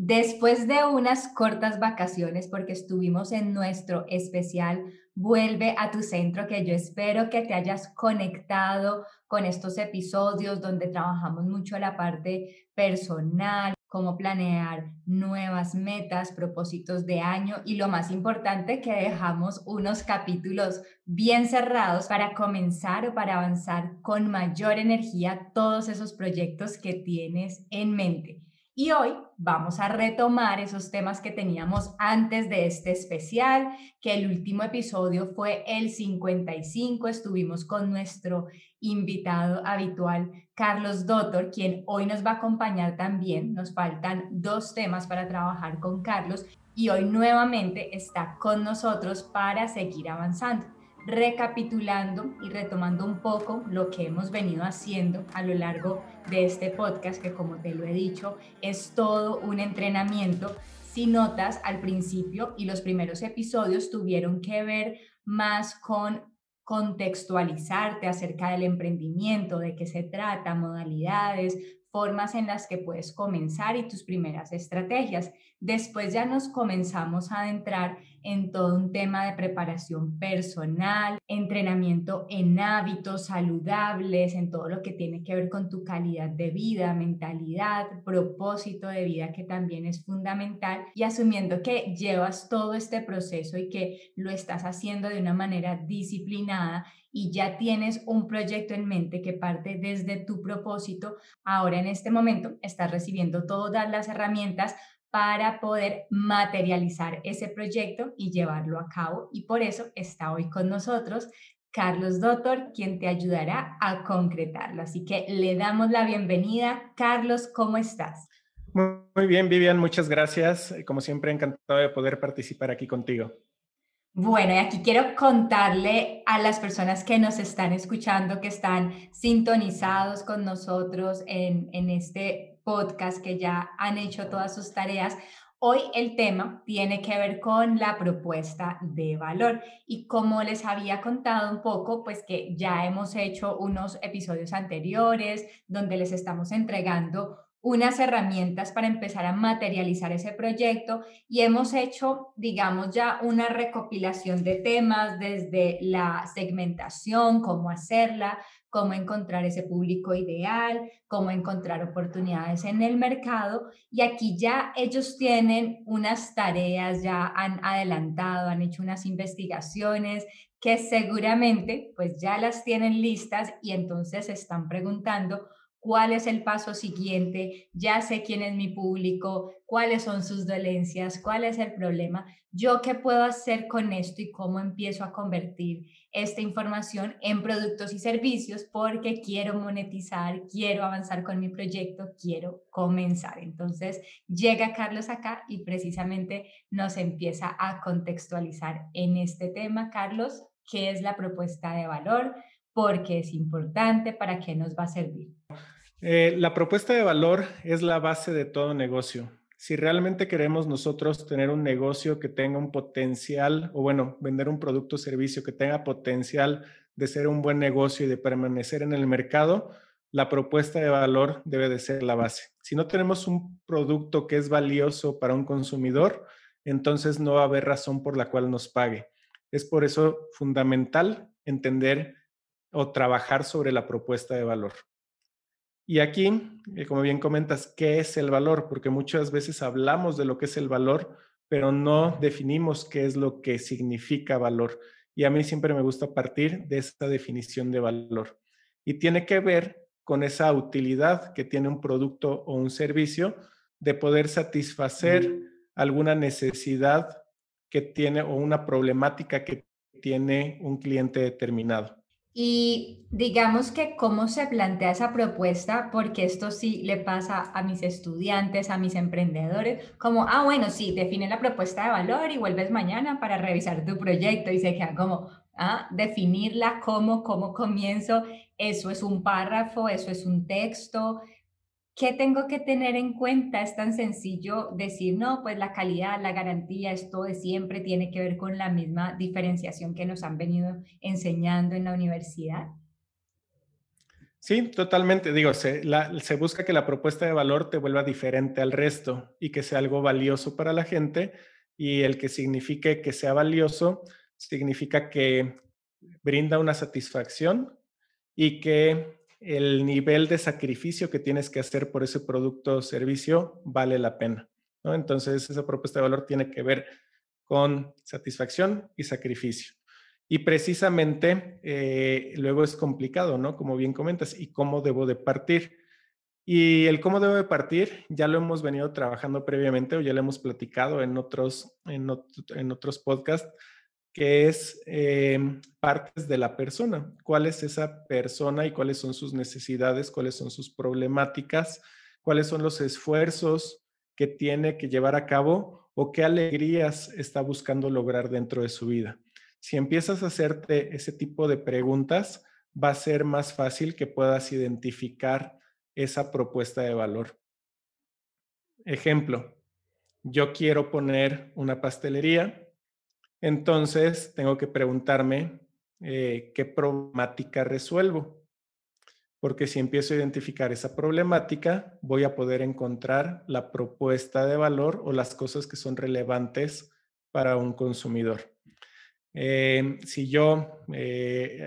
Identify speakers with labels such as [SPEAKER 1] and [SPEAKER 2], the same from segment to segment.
[SPEAKER 1] Después de unas cortas vacaciones, porque estuvimos en nuestro especial Vuelve a tu centro, que yo espero que te hayas conectado con estos episodios donde trabajamos mucho la parte personal, cómo planear nuevas metas, propósitos de año y lo más importante que dejamos unos capítulos bien cerrados para comenzar o para avanzar con mayor energía todos esos proyectos que tienes en mente. Y hoy vamos a retomar esos temas que teníamos antes de este especial, que el último episodio fue el 55. Estuvimos con nuestro invitado habitual, Carlos Dottor, quien hoy nos va a acompañar también. Nos faltan dos temas para trabajar con Carlos y hoy nuevamente está con nosotros para seguir avanzando recapitulando y retomando un poco lo que hemos venido haciendo a lo largo de este podcast, que como te lo he dicho, es todo un entrenamiento. Si notas al principio y los primeros episodios tuvieron que ver más con contextualizarte acerca del emprendimiento, de qué se trata, modalidades, formas en las que puedes comenzar y tus primeras estrategias. Después ya nos comenzamos a adentrar en todo un tema de preparación personal, entrenamiento en hábitos saludables, en todo lo que tiene que ver con tu calidad de vida, mentalidad, propósito de vida que también es fundamental y asumiendo que llevas todo este proceso y que lo estás haciendo de una manera disciplinada y ya tienes un proyecto en mente que parte desde tu propósito, ahora en este momento estás recibiendo todas las herramientas para poder materializar ese proyecto y llevarlo a cabo. Y por eso está hoy con nosotros Carlos Doctor, quien te ayudará a concretarlo. Así que le damos la bienvenida. Carlos, ¿cómo estás?
[SPEAKER 2] Muy bien, Vivian, muchas gracias. Como siempre, encantado de poder participar aquí contigo.
[SPEAKER 1] Bueno, y aquí quiero contarle a las personas que nos están escuchando, que están sintonizados con nosotros en, en este podcast que ya han hecho todas sus tareas. Hoy el tema tiene que ver con la propuesta de valor y como les había contado un poco, pues que ya hemos hecho unos episodios anteriores donde les estamos entregando unas herramientas para empezar a materializar ese proyecto y hemos hecho, digamos, ya una recopilación de temas desde la segmentación, cómo hacerla, cómo encontrar ese público ideal, cómo encontrar oportunidades en el mercado. Y aquí ya ellos tienen unas tareas, ya han adelantado, han hecho unas investigaciones que seguramente pues ya las tienen listas y entonces están preguntando cuál es el paso siguiente, ya sé quién es mi público, cuáles son sus dolencias, cuál es el problema, yo qué puedo hacer con esto y cómo empiezo a convertir esta información en productos y servicios porque quiero monetizar, quiero avanzar con mi proyecto, quiero comenzar. Entonces llega Carlos acá y precisamente nos empieza a contextualizar en este tema. Carlos, ¿qué es la propuesta de valor? Porque es importante, para qué nos va a servir.
[SPEAKER 2] Eh, la propuesta de valor es la base de todo negocio. Si realmente queremos nosotros tener un negocio que tenga un potencial, o bueno, vender un producto o servicio que tenga potencial de ser un buen negocio y de permanecer en el mercado, la propuesta de valor debe de ser la base. Si no tenemos un producto que es valioso para un consumidor, entonces no va a haber razón por la cual nos pague. Es por eso fundamental entender o trabajar sobre la propuesta de valor. Y aquí, eh, como bien comentas, ¿qué es el valor? Porque muchas veces hablamos de lo que es el valor, pero no definimos qué es lo que significa valor. Y a mí siempre me gusta partir de esta definición de valor. Y tiene que ver con esa utilidad que tiene un producto o un servicio de poder satisfacer mm. alguna necesidad que tiene o una problemática que tiene un cliente determinado.
[SPEAKER 1] Y digamos que cómo se plantea esa propuesta, porque esto sí le pasa a mis estudiantes, a mis emprendedores, como, ah, bueno, sí, define la propuesta de valor y vuelves mañana para revisar tu proyecto y se queda como, ah, definirla, cómo, cómo comienzo, eso es un párrafo, eso es un texto, ¿Qué tengo que tener en cuenta? Es tan sencillo decir, no, pues la calidad, la garantía, esto de siempre tiene que ver con la misma diferenciación que nos han venido enseñando en la universidad.
[SPEAKER 2] Sí, totalmente. Digo, se, se busca que la propuesta de valor te vuelva diferente al resto y que sea algo valioso para la gente y el que signifique que sea valioso significa que brinda una satisfacción y que el nivel de sacrificio que tienes que hacer por ese producto o servicio vale la pena. Entonces, esa propuesta de valor tiene que ver con satisfacción y sacrificio. Y precisamente eh, luego es complicado, ¿no? Como bien comentas, ¿y cómo debo de partir? Y el cómo debo de partir ya lo hemos venido trabajando previamente o ya lo hemos platicado en otros, en otros podcasts que es em, partes de la persona. ¿Cuál es esa persona y cuáles son sus necesidades, cuáles son sus problemáticas, cuáles son los esfuerzos que tiene que llevar a cabo o qué alegrías está buscando lograr dentro de su vida? Si empiezas a hacerte ese tipo de preguntas, va a ser más fácil que puedas identificar esa propuesta de valor. Ejemplo, yo quiero poner una pastelería entonces, tengo que preguntarme eh, qué problemática resuelvo. Porque si empiezo a identificar esa problemática, voy a poder encontrar la propuesta de valor o las cosas que son relevantes para un consumidor. Eh, si yo eh,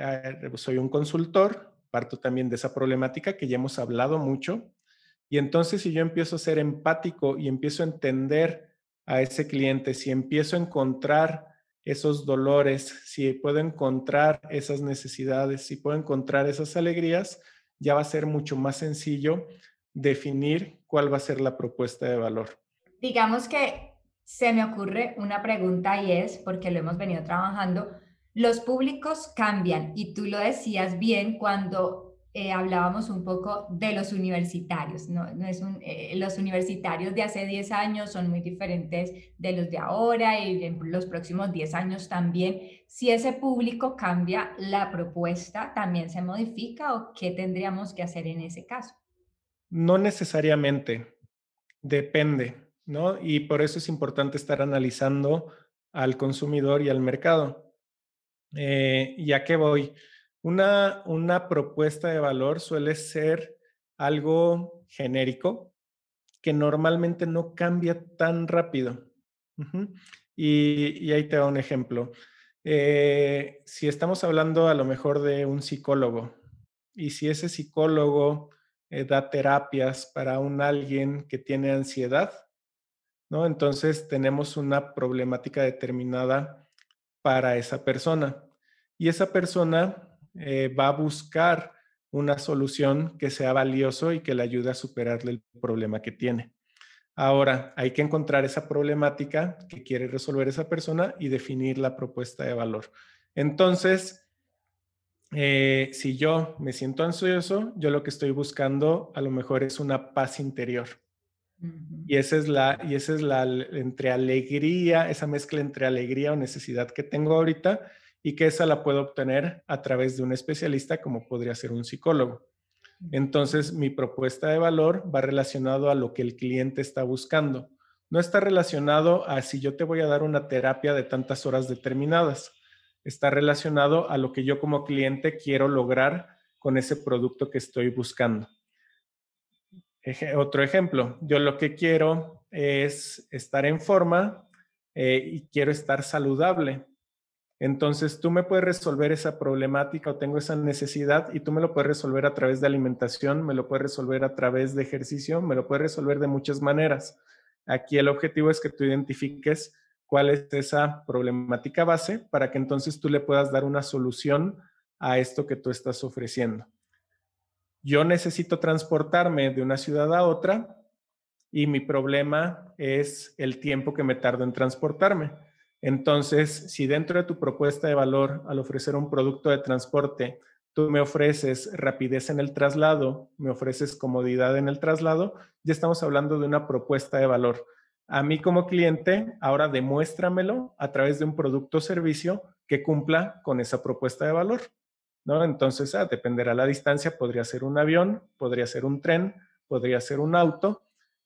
[SPEAKER 2] soy un consultor, parto también de esa problemática que ya hemos hablado mucho. Y entonces si yo empiezo a ser empático y empiezo a entender a ese cliente, si empiezo a encontrar esos dolores, si puedo encontrar esas necesidades, si puedo encontrar esas alegrías, ya va a ser mucho más sencillo definir cuál va a ser la propuesta de valor.
[SPEAKER 1] Digamos que se me ocurre una pregunta y es, porque lo hemos venido trabajando, los públicos cambian y tú lo decías bien cuando eh, hablábamos un poco de los universitarios. ¿no? no es eh, los universitarios de hace 10 años son muy diferentes de los de ahora y en los próximos 10 años también. Si ese público cambia, ¿la propuesta también se modifica o qué tendríamos que hacer en ese caso?
[SPEAKER 2] No necesariamente, depende, ¿no? Y por eso es importante estar analizando al consumidor y al mercado. Eh, ¿Ya qué voy? Una, una propuesta de valor suele ser algo genérico que normalmente no cambia tan rápido. y, ahí te da un ejemplo. Eh, si estamos hablando a lo mejor de un psicólogo y si ese psicólogo eh, da terapias para un alguien que tiene ansiedad, ¿no? Entonces tenemos una problemática determinada para esa persona. Y esa persona eh, va a buscar una solución que sea valioso y que le ayude a superar el problema que tiene. Ahora, hay que encontrar esa problemática que quiere resolver esa persona y definir la propuesta de valor. Entonces, eh, si yo me siento ansioso, yo lo que estoy buscando a lo mejor es una paz interior. Y esa es la, y esa es la entre alegría, esa mezcla entre alegría o necesidad que tengo ahorita y que esa la puedo obtener a través de un especialista como podría ser un psicólogo. Entonces, mi propuesta de valor va relacionado a lo que el cliente está buscando. No está relacionado a si yo te voy a dar una terapia de tantas horas determinadas. Está relacionado a lo que yo como cliente quiero lograr con ese producto que estoy buscando. otro ejemplo, yo lo que quiero es estar en forma eh, y quiero estar saludable. Entonces, tú me puedes resolver esa problemática o tengo esa necesidad y tú me lo puedes resolver a través de alimentación, me lo puedes resolver a través de ejercicio, me lo puedes resolver de muchas maneras. Aquí el objetivo es que tú identifiques cuál es esa problemática base para que entonces tú le puedas dar una solución a esto que tú estás ofreciendo. Yo necesito transportarme de una ciudad a otra y mi problema es el tiempo que me tardo en transportarme. Entonces, si dentro de tu propuesta de valor, al ofrecer un producto de transporte, tú me ofreces rapidez en el traslado, me ofreces comodidad en el traslado, ya estamos hablando de una propuesta de valor. A mí como cliente, ahora demuéstramelo a través de un producto o servicio que cumpla con esa propuesta de valor. ¿no? Entonces, ah, dependerá la distancia, podría ser un avión, podría ser un tren, podría ser un auto,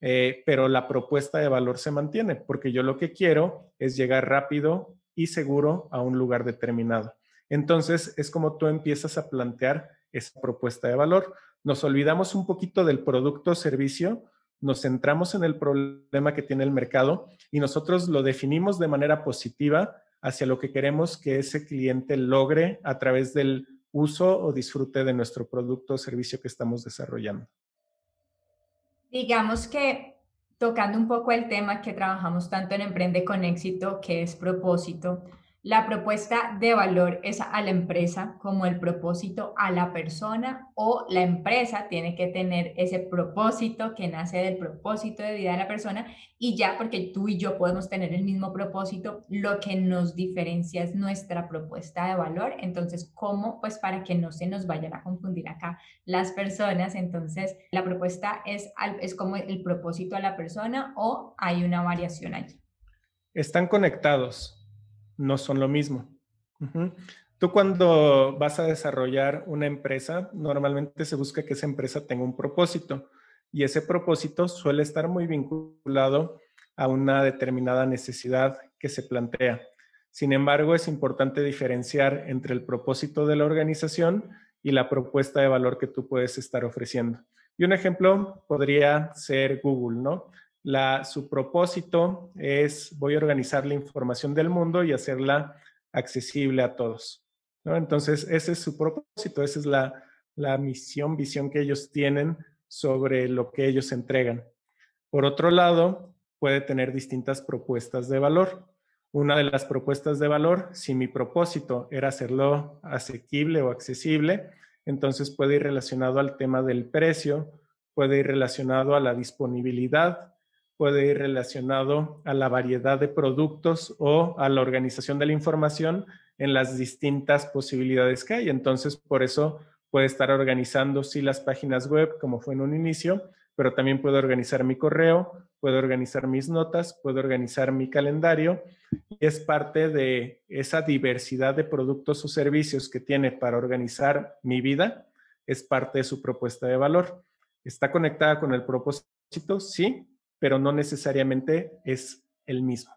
[SPEAKER 2] eh, pero la propuesta de valor se mantiene, porque yo lo que quiero es llegar rápido y seguro a un lugar determinado. Entonces, es como tú empiezas a plantear esa propuesta de valor. Nos olvidamos un poquito del producto o servicio, nos centramos en el problema que tiene el mercado y nosotros lo definimos de manera positiva hacia lo que queremos que ese cliente logre a través del uso o disfrute de nuestro producto o servicio que estamos desarrollando.
[SPEAKER 1] Digamos que tocando un poco el tema que trabajamos tanto en Emprende con éxito, que es propósito, la propuesta de valor es a la empresa como el propósito a la persona o la empresa tiene que tener ese propósito que nace del propósito de vida de la persona y ya porque tú y yo podemos tener el mismo propósito, lo que nos diferencia es nuestra propuesta de valor. Entonces, ¿cómo? Pues para que no se nos vayan a confundir acá las personas. Entonces, la propuesta es, es como el propósito a la persona o hay una variación allí.
[SPEAKER 2] Están conectados no son lo mismo. Tú cuando vas a desarrollar una empresa, normalmente se busca que esa empresa tenga un propósito y ese propósito suele estar muy vinculado a una determinada necesidad que se plantea. Sin embargo, es importante diferenciar entre el propósito de la organización y la propuesta de valor que tú puedes estar ofreciendo. Y un ejemplo podría ser Google, ¿no? Su propósito es voy a organizar la información del mundo y hacerla accesible a todos. Entonces, ese es su propósito, esa es la, la misión, visión que ellos tienen sobre lo que ellos entregan. Por otro lado, puede tener distintas propuestas de valor. Una de las propuestas de valor, si mi propósito era hacerlo asequible o accesible, entonces puede ir relacionado al tema del precio, puede ir relacionado a la disponibilidad, puede ir relacionado a la variedad de productos o a la organización de la información en las distintas posibilidades que hay. Entonces, por eso puede estar organizando, sí, las páginas web, como fue en un inicio, pero también puedo organizar mi correo, puedo organizar mis notas, puedo organizar mi calendario. Es parte de esa diversidad de productos o servicios que tiene para organizar mi vida, es parte de su propuesta de valor. ¿Está conectada con el propósito? Sí, pero no necesariamente es el mismo.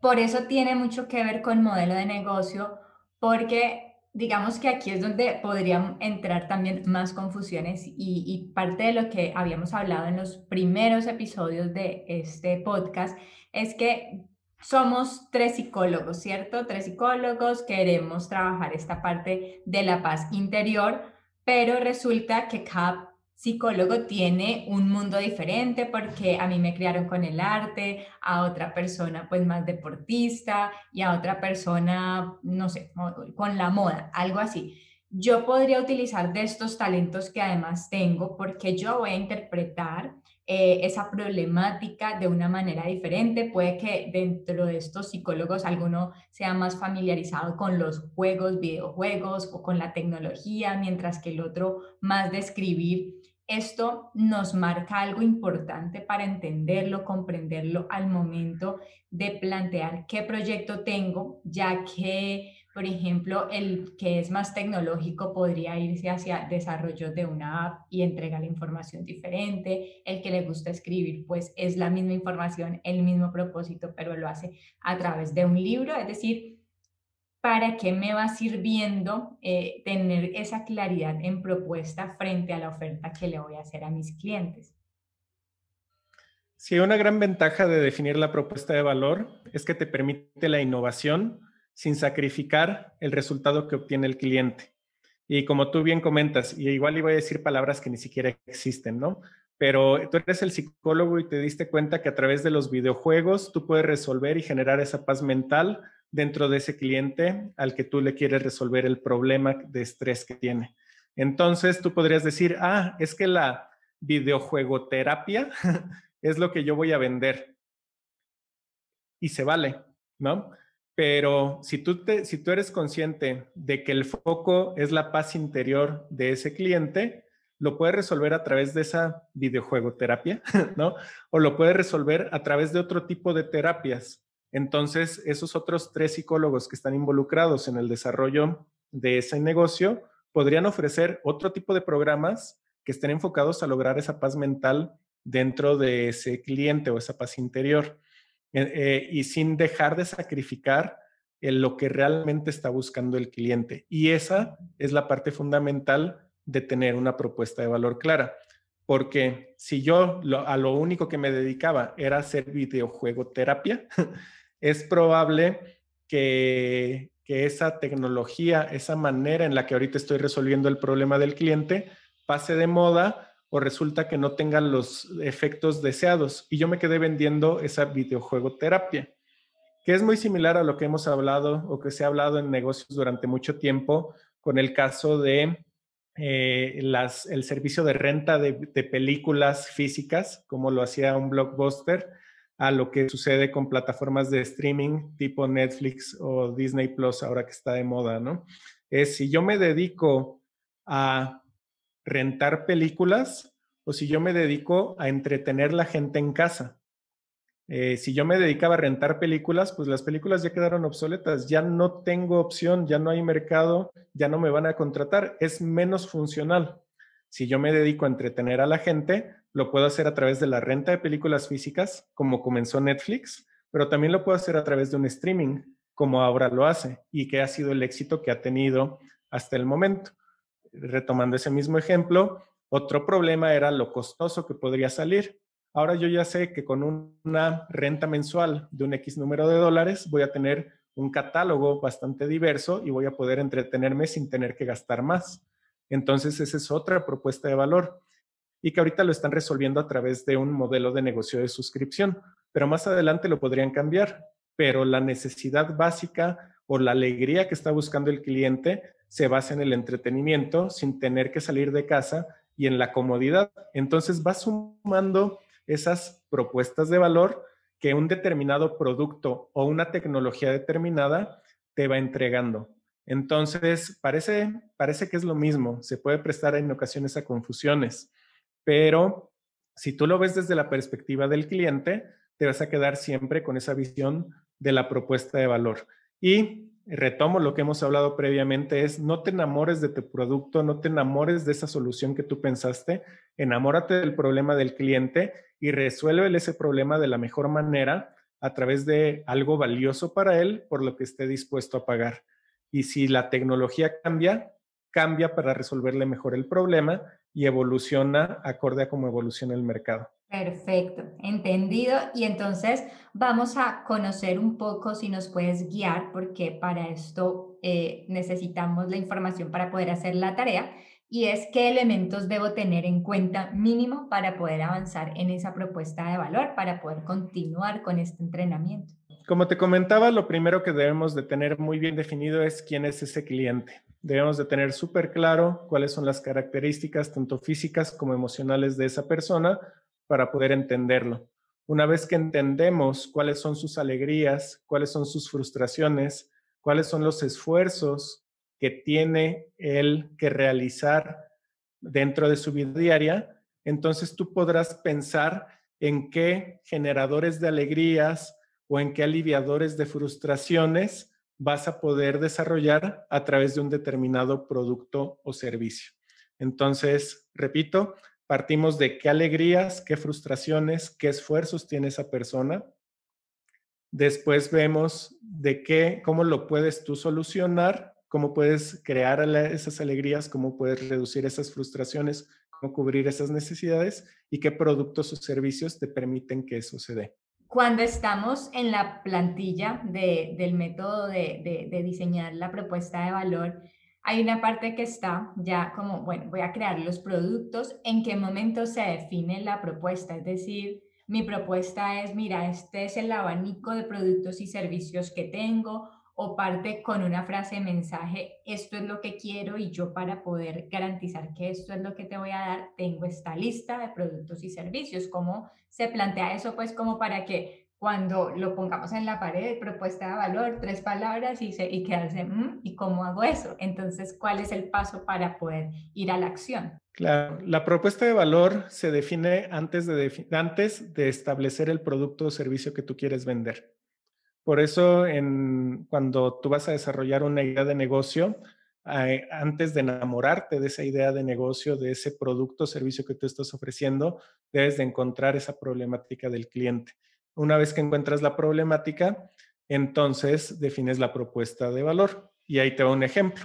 [SPEAKER 1] Por eso tiene mucho que ver con modelo de negocio, porque digamos que aquí es donde podrían entrar también más confusiones y, parte de lo que habíamos hablado en los primeros episodios de este podcast es que somos tres psicólogos, ¿cierto? Tres psicólogos, queremos trabajar esta parte de la paz interior, pero resulta que cada psicólogo tiene un mundo diferente porque a mí me criaron con el arte, a otra persona pues más deportista y a otra persona, no sé, con la moda, algo así. Yo podría utilizar de estos talentos que además tengo porque yo voy a interpretar eh, esa problemática de una manera diferente. Puede que dentro de estos psicólogos alguno sea más familiarizado con los juegos, videojuegos o con la tecnología, mientras que el otro más de escribir esto nos marca algo importante para entenderlo, comprenderlo al momento de plantear qué proyecto tengo, ya que, por ejemplo, el que es más tecnológico podría irse hacia desarrollo de una app y entrega la información diferente. El que le gusta escribir, pues es la misma información, el mismo propósito, pero lo hace a través de un libro. Es decir, ¿para qué me va sirviendo eh, tener esa claridad en propuesta frente a la oferta que le voy a hacer a mis clientes?
[SPEAKER 2] Sí, una gran ventaja de definir la propuesta de valor es que te permite la innovación sin sacrificar el resultado que obtiene el cliente. Y como tú bien comentas, y igual iba a decir palabras que ni siquiera existen, ¿no? Pero tú eres el psicólogo y te diste cuenta que a través de los videojuegos tú puedes resolver y generar esa paz mental dentro de ese cliente al que tú le quieres resolver el problema de estrés que tiene. Entonces tú podrías decir, ah, es que la videojuegoterapia es lo que yo voy a vender. Y se vale, ¿no? Pero si tú, te, si tú eres consciente de que el foco es la paz interior de ese cliente, lo puedes resolver a través de esa videojuego terapia, ¿no? O lo puedes resolver a través de otro tipo de terapias. Entonces, esos otros tres psicólogos que están involucrados en el desarrollo de ese negocio podrían ofrecer otro tipo de programas que estén enfocados a lograr esa paz mental dentro de ese cliente o esa paz interior eh, eh, y sin dejar de sacrificar lo que realmente está buscando el cliente. Y esa es la parte fundamental de tener una propuesta de valor clara. Porque si yo a lo único que me dedicaba era hacer videojuego terapia, es probable que, que esa tecnología, esa manera en la que ahorita estoy resolviendo el problema del cliente, pase de moda o resulta que no tenga los efectos deseados. Y yo me quedé vendiendo esa videojuego terapia, que es muy similar a lo que hemos hablado o que se ha hablado en negocios durante mucho tiempo con el caso de eh, las, el servicio de renta de, películas físicas, como lo hacía un blockbuster, a lo que sucede con plataformas de streaming tipo Netflix o Disney Plus, ahora que está de moda, ¿no? Es si yo me dedico a rentar películas o si yo me dedico a entretener la gente en casa. Eh, si yo me dedicaba a rentar películas, pues las películas ya quedaron obsoletas, ya no tengo opción, ya no hay mercado, ya no me van a contratar, es menos funcional. Si yo me dedico a entretener a la gente, lo puedo hacer a través de la renta de películas físicas, como comenzó Netflix, pero también lo puedo hacer a través de un streaming, como ahora lo hace, y que ha sido el éxito que ha tenido hasta el momento. Retomando ese mismo ejemplo, otro problema era lo costoso que podría salir. Ahora yo ya sé que con una renta mensual de un X número de dólares voy a tener un catálogo bastante diverso y voy a poder entretenerme sin tener que gastar más. Entonces, esa es otra propuesta de valor y que ahorita lo están resolviendo a través de un modelo de negocio de suscripción, pero más adelante lo podrían cambiar. Pero la necesidad básica o la alegría que está buscando el cliente se basa en el entretenimiento sin tener que salir de casa y en la comodidad. Entonces va sumando esas propuestas de valor que un determinado producto o una tecnología determinada te va entregando. Entonces, parece, parece que es lo mismo, se puede prestar en ocasiones a confusiones, pero si tú lo ves desde la perspectiva del cliente, te vas a quedar siempre con esa visión de la propuesta de valor. Y retomo lo que hemos hablado previamente, es no te enamores de tu producto, no te enamores de esa solución que tú pensaste, enamórate del problema del cliente y resuelve ese problema de la mejor manera a través de algo valioso para él por lo que esté dispuesto a pagar. Y si la tecnología cambia, cambia para resolverle mejor el problema y evoluciona acorde a cómo evoluciona el mercado.
[SPEAKER 1] Perfecto, entendido. Y entonces vamos a conocer un poco si nos puedes guiar, porque para esto eh, necesitamos la información para poder hacer la tarea. Y es qué elementos debo tener en cuenta mínimo para poder avanzar en esa propuesta de valor, para poder continuar con este entrenamiento.
[SPEAKER 2] Como te comentaba, lo primero que debemos de tener muy bien definido es quién es ese cliente. Debemos de tener súper claro cuáles son las características, tanto físicas como emocionales de esa persona, para poder entenderlo. Una vez que entendemos cuáles son sus alegrías, cuáles son sus frustraciones, cuáles son los esfuerzos que tiene él que realizar dentro de su vida diaria, entonces tú podrás pensar en qué generadores de alegrías o en qué aliviadores de frustraciones vas a poder desarrollar a través de un determinado producto o servicio. Entonces, repito, Partimos de qué alegrías, qué frustraciones, qué esfuerzos tiene esa persona. Después vemos de qué, cómo lo puedes tú solucionar, cómo puedes crear esas alegrías, cómo puedes reducir esas frustraciones, cómo cubrir esas necesidades y qué productos o servicios te permiten que eso se dé.
[SPEAKER 1] Cuando estamos en la plantilla del método de, de diseñar la propuesta de valor, hay una parte que está ya como, bueno, voy a crear los productos, en qué momento se define la propuesta, es decir, mi propuesta es, mira, este es el abanico de productos y servicios que tengo, o parte con una frase de mensaje, esto es lo que quiero y yo para poder garantizar que esto es lo que te voy a dar, tengo esta lista de productos y servicios. ¿Cómo se plantea eso? Pues como para que cuando lo pongamos en la pared, propuesta de valor, tres palabras y, se, y quedarse, mm, ¿y cómo hago eso? Entonces, ¿cuál es el paso para poder ir a la acción?
[SPEAKER 2] Claro, la propuesta de valor se define antes de, antes de establecer el producto o servicio que tú quieres vender. Por eso, en, cuando tú vas a desarrollar una idea de negocio, eh, antes de enamorarte de esa idea de negocio, de ese producto o servicio que tú estás ofreciendo, debes de encontrar esa problemática del cliente. Una vez que encuentras la problemática, entonces defines la propuesta de valor. Y ahí te va un ejemplo.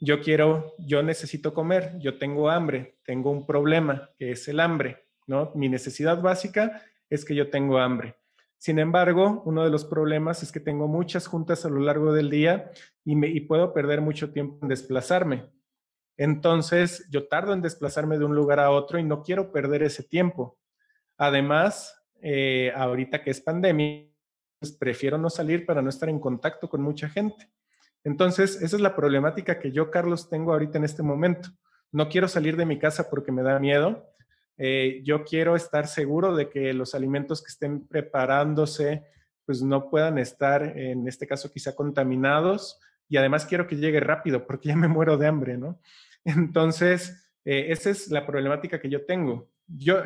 [SPEAKER 2] Yo quiero, yo necesito comer, yo tengo hambre, tengo un problema que es el hambre, ¿no? Mi necesidad básica es que yo tengo hambre. Sin embargo, uno de los problemas es que tengo muchas juntas a lo largo del día y, puedo perder mucho tiempo en desplazarme. Entonces, yo tardo en desplazarme de un lugar a otro y no quiero perder ese tiempo. Además, eh, ahorita que es pandemia, pues prefiero no salir para no estar en contacto con mucha gente. Entonces, esa es la problemática que yo, Carlos, tengo ahorita en este momento. No quiero salir de mi casa porque me da miedo. Eh, yo quiero estar seguro de que los alimentos que estén preparándose, pues no puedan estar, en este caso, quizá contaminados. Y además quiero que llegue rápido porque ya me muero de hambre, ¿no? Entonces, eh, esa es la problemática que yo tengo. Yo,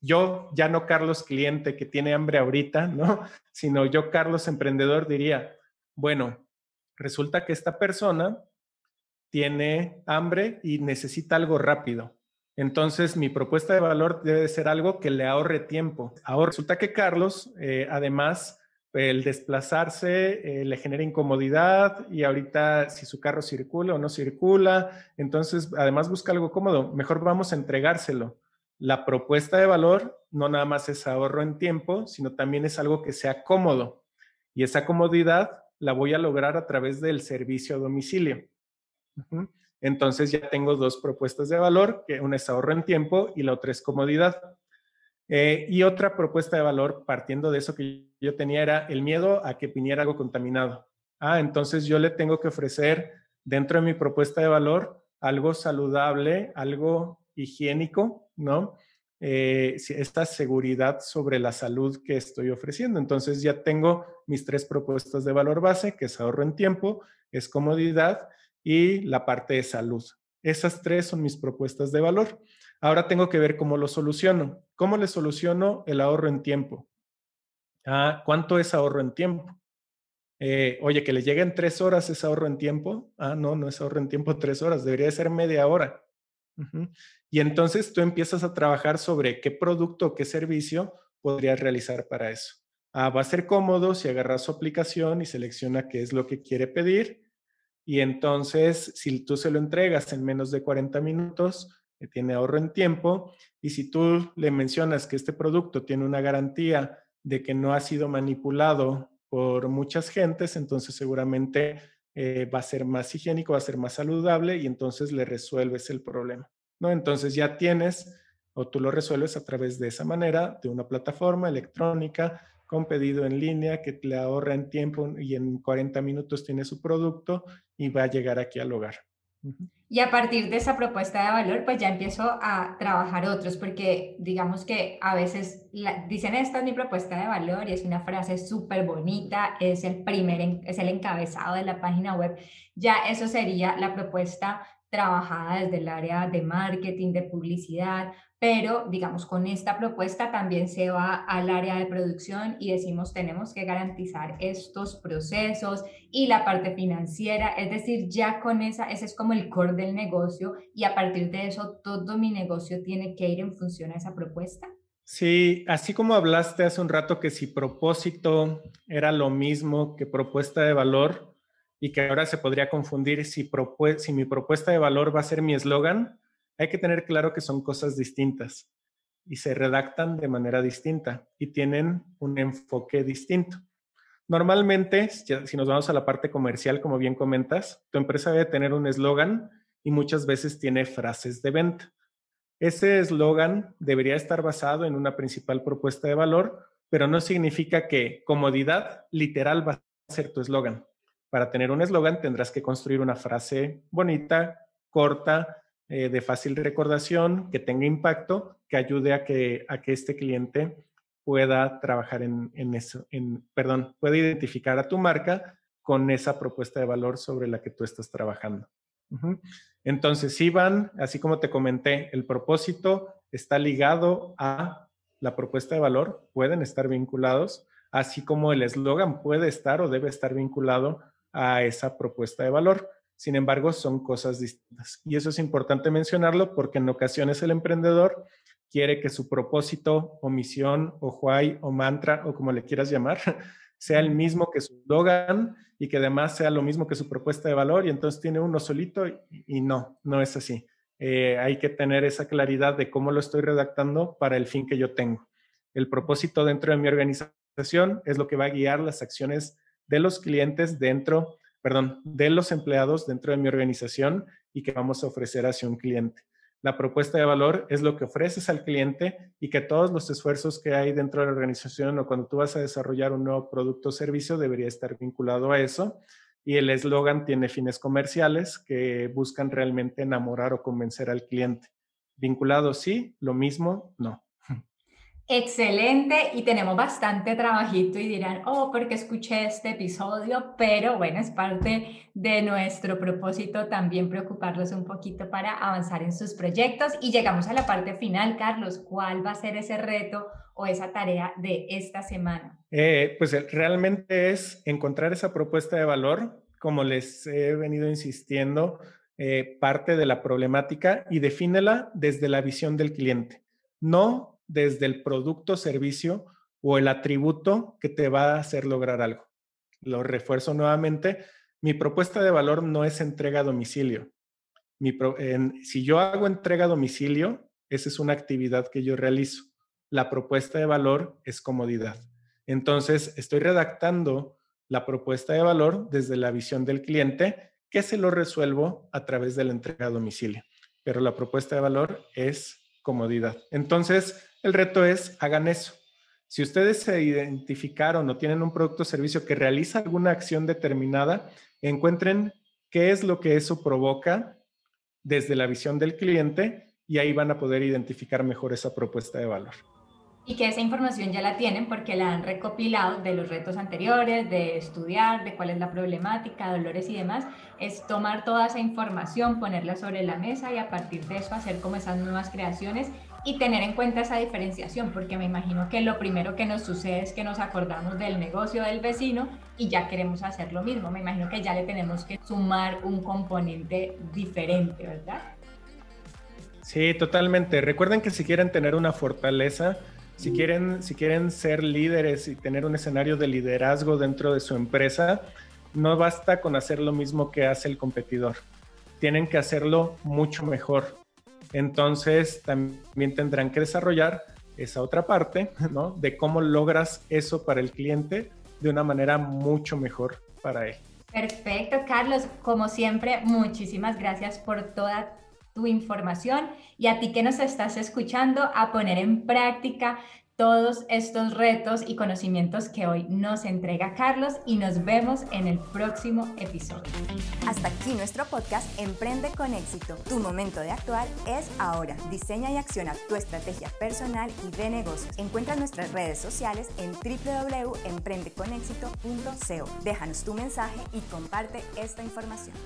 [SPEAKER 2] yo ya no Carlos cliente que tiene hambre ahorita, ¿no? Sino yo Carlos emprendedor diría, bueno, resulta que esta persona tiene hambre y necesita algo rápido. Entonces, mi propuesta de valor debe ser algo que le ahorre tiempo. Ahora, resulta que Carlos, eh, además, el desplazarse eh, le genera incomodidad y ahorita si su carro circula o no circula, entonces, además busca algo cómodo. Mejor vamos a entregárselo la propuesta de valor no nada más es ahorro en tiempo, sino también es algo que sea cómodo. Y esa comodidad la voy a lograr a través del servicio a domicilio. Entonces ya tengo dos propuestas de valor, que una es ahorro en tiempo y la otra es comodidad. Eh, y otra propuesta de valor, partiendo de eso que yo tenía, era el miedo a que viniera algo contaminado. Ah, entonces yo le tengo que ofrecer dentro de mi propuesta de valor algo saludable, algo higiénico, ¿no? Eh, esta seguridad sobre la salud que estoy ofreciendo. Entonces ya tengo mis tres propuestas de valor base, que es ahorro en tiempo, es comodidad y la parte de salud. Esas tres son mis propuestas de valor. Ahora tengo que ver cómo lo soluciono. ¿Cómo le soluciono el ahorro en tiempo? Ah, ¿Cuánto es ahorro en tiempo? Eh, oye, que le lleguen tres horas es ahorro en tiempo. Ah, no, no es ahorro en tiempo tres horas, debería ser media hora. Y entonces tú empiezas a trabajar sobre qué producto o qué servicio podrías realizar para eso. Ah, va a ser cómodo si agarras su aplicación y selecciona qué es lo que quiere pedir. Y entonces, si tú se lo entregas en menos de 40 minutos, tiene ahorro en tiempo. Y si tú le mencionas que este producto tiene una garantía de que no ha sido manipulado por muchas gentes, entonces seguramente eh, va a ser más higiénico, va a ser más saludable y entonces le resuelves el problema. ¿no? Entonces ya tienes o tú lo resuelves a través de esa manera, de una plataforma electrónica con pedido en línea que le ahorra en tiempo y en 40 minutos tiene su producto y va a llegar aquí al hogar.
[SPEAKER 1] Y a partir de esa propuesta de valor, pues ya empiezo a trabajar otros, porque digamos que a veces dicen, esta es mi propuesta de valor y es una frase súper bonita, es el primer, es el encabezado de la página web. Ya eso sería la propuesta trabajada desde el área de marketing, de publicidad, pero digamos con esta propuesta también se va al área de producción y decimos tenemos que garantizar estos procesos y la parte financiera, es decir, ya con esa, ese es como el core del negocio y a partir de eso todo mi negocio tiene que ir en función a esa propuesta.
[SPEAKER 2] Sí, así como hablaste hace un rato que si propósito era lo mismo que propuesta de valor, y que ahora se podría confundir si, mi propuesta de valor va a ser mi eslogan, hay que tener claro que son cosas distintas y se redactan de manera distinta y tienen un enfoque distinto. Normalmente, si nos vamos a la parte comercial, como bien comentas, tu empresa debe tener un eslogan y muchas veces tiene frases de venta. Ese eslogan debería estar basado en una principal propuesta de valor, pero no significa que comodidad literal va a ser tu eslogan. Para tener un eslogan tendrás que construir una frase bonita, corta, eh, de fácil recordación, que tenga impacto, que ayude a que, a que este cliente pueda trabajar en, eso, en, perdón, pueda identificar a tu marca con esa propuesta de valor sobre la que tú estás trabajando. Entonces, si van, así como te comenté, el propósito está ligado a la propuesta de valor, pueden estar vinculados, así como el eslogan puede estar o debe estar vinculado a esa propuesta de valor. Sin embargo, son cosas distintas. Y eso es importante mencionarlo porque en ocasiones el emprendedor quiere que su propósito o misión o why o mantra o como le quieras llamar sea el mismo que su eslogan y que además sea lo mismo que su propuesta de valor y entonces tiene uno solito y, no, no es así. Eh, hay que tener esa claridad de cómo lo estoy redactando para el fin que yo tengo. El propósito dentro de mi organización es lo que va a guiar las acciones de los clientes dentro, perdón, de los empleados dentro de mi organización y que vamos a ofrecer hacia un cliente. La propuesta de valor es lo que ofreces al cliente y que todos los esfuerzos que hay dentro de la organización o cuando tú vas a desarrollar un nuevo producto o servicio debería estar vinculado a eso. Y el eslogan tiene fines comerciales que buscan realmente enamorar o convencer al cliente. Vinculado sí, lo mismo no.
[SPEAKER 1] Excelente y tenemos bastante trabajito y dirán, oh, porque escuché este episodio, pero bueno, es parte de nuestro propósito también preocuparlos un poquito para avanzar en sus proyectos y llegamos a la parte final, Carlos, ¿cuál va a ser ese reto o esa tarea de esta semana?
[SPEAKER 2] Eh, pues realmente es encontrar esa propuesta de valor, como les he venido insistiendo, eh, parte de la problemática y defínela desde la visión del cliente. No desde el producto, servicio o el atributo que te va a hacer lograr algo. Lo refuerzo nuevamente. Mi propuesta de valor no es entrega a domicilio. si yo hago entrega a domicilio, esa es una actividad que yo realizo. La propuesta de valor es comodidad. Entonces, estoy redactando la propuesta de valor desde la visión del cliente, que se lo resuelvo a través de la entrega a domicilio. Pero la propuesta de valor es comodidad. Entonces, el reto es, hagan eso. Si ustedes se identificaron o tienen un producto o servicio que realiza alguna acción determinada, encuentren qué es lo que eso provoca desde la visión del cliente y ahí van a poder identificar mejor esa propuesta de valor
[SPEAKER 1] y que esa información ya la tienen porque la han recopilado de los retos anteriores, de estudiar, de cuál es la problemática, dolores y demás, es tomar toda esa información, ponerla sobre la mesa y a partir de eso hacer como esas nuevas creaciones y tener en cuenta esa diferenciación, porque me imagino que lo primero que nos sucede es que nos acordamos del negocio del vecino y ya queremos hacer lo mismo. Me imagino que ya le tenemos que sumar un componente diferente, ¿verdad?
[SPEAKER 2] Sí, totalmente. Recuerden que si quieren tener una fortaleza, si quieren, si quieren ser líderes y tener un escenario de liderazgo dentro de su empresa, no basta con hacer lo mismo que hace el competidor. Tienen que hacerlo mucho mejor. Entonces, también tendrán que desarrollar esa otra parte, ¿no? De cómo logras eso para el cliente de una manera mucho mejor para él.
[SPEAKER 1] Perfecto, Carlos. Como siempre, muchísimas gracias por toda tu información y a ti que nos estás escuchando a poner en práctica todos estos retos y conocimientos que hoy nos entrega Carlos y nos vemos en el próximo episodio.
[SPEAKER 3] Hasta aquí nuestro podcast Emprende con éxito. Tu momento de actuar es ahora. Diseña y acciona tu estrategia personal y de negocios. Encuentra nuestras redes sociales en www.emprendeconexito.co. Déjanos tu mensaje y comparte esta información.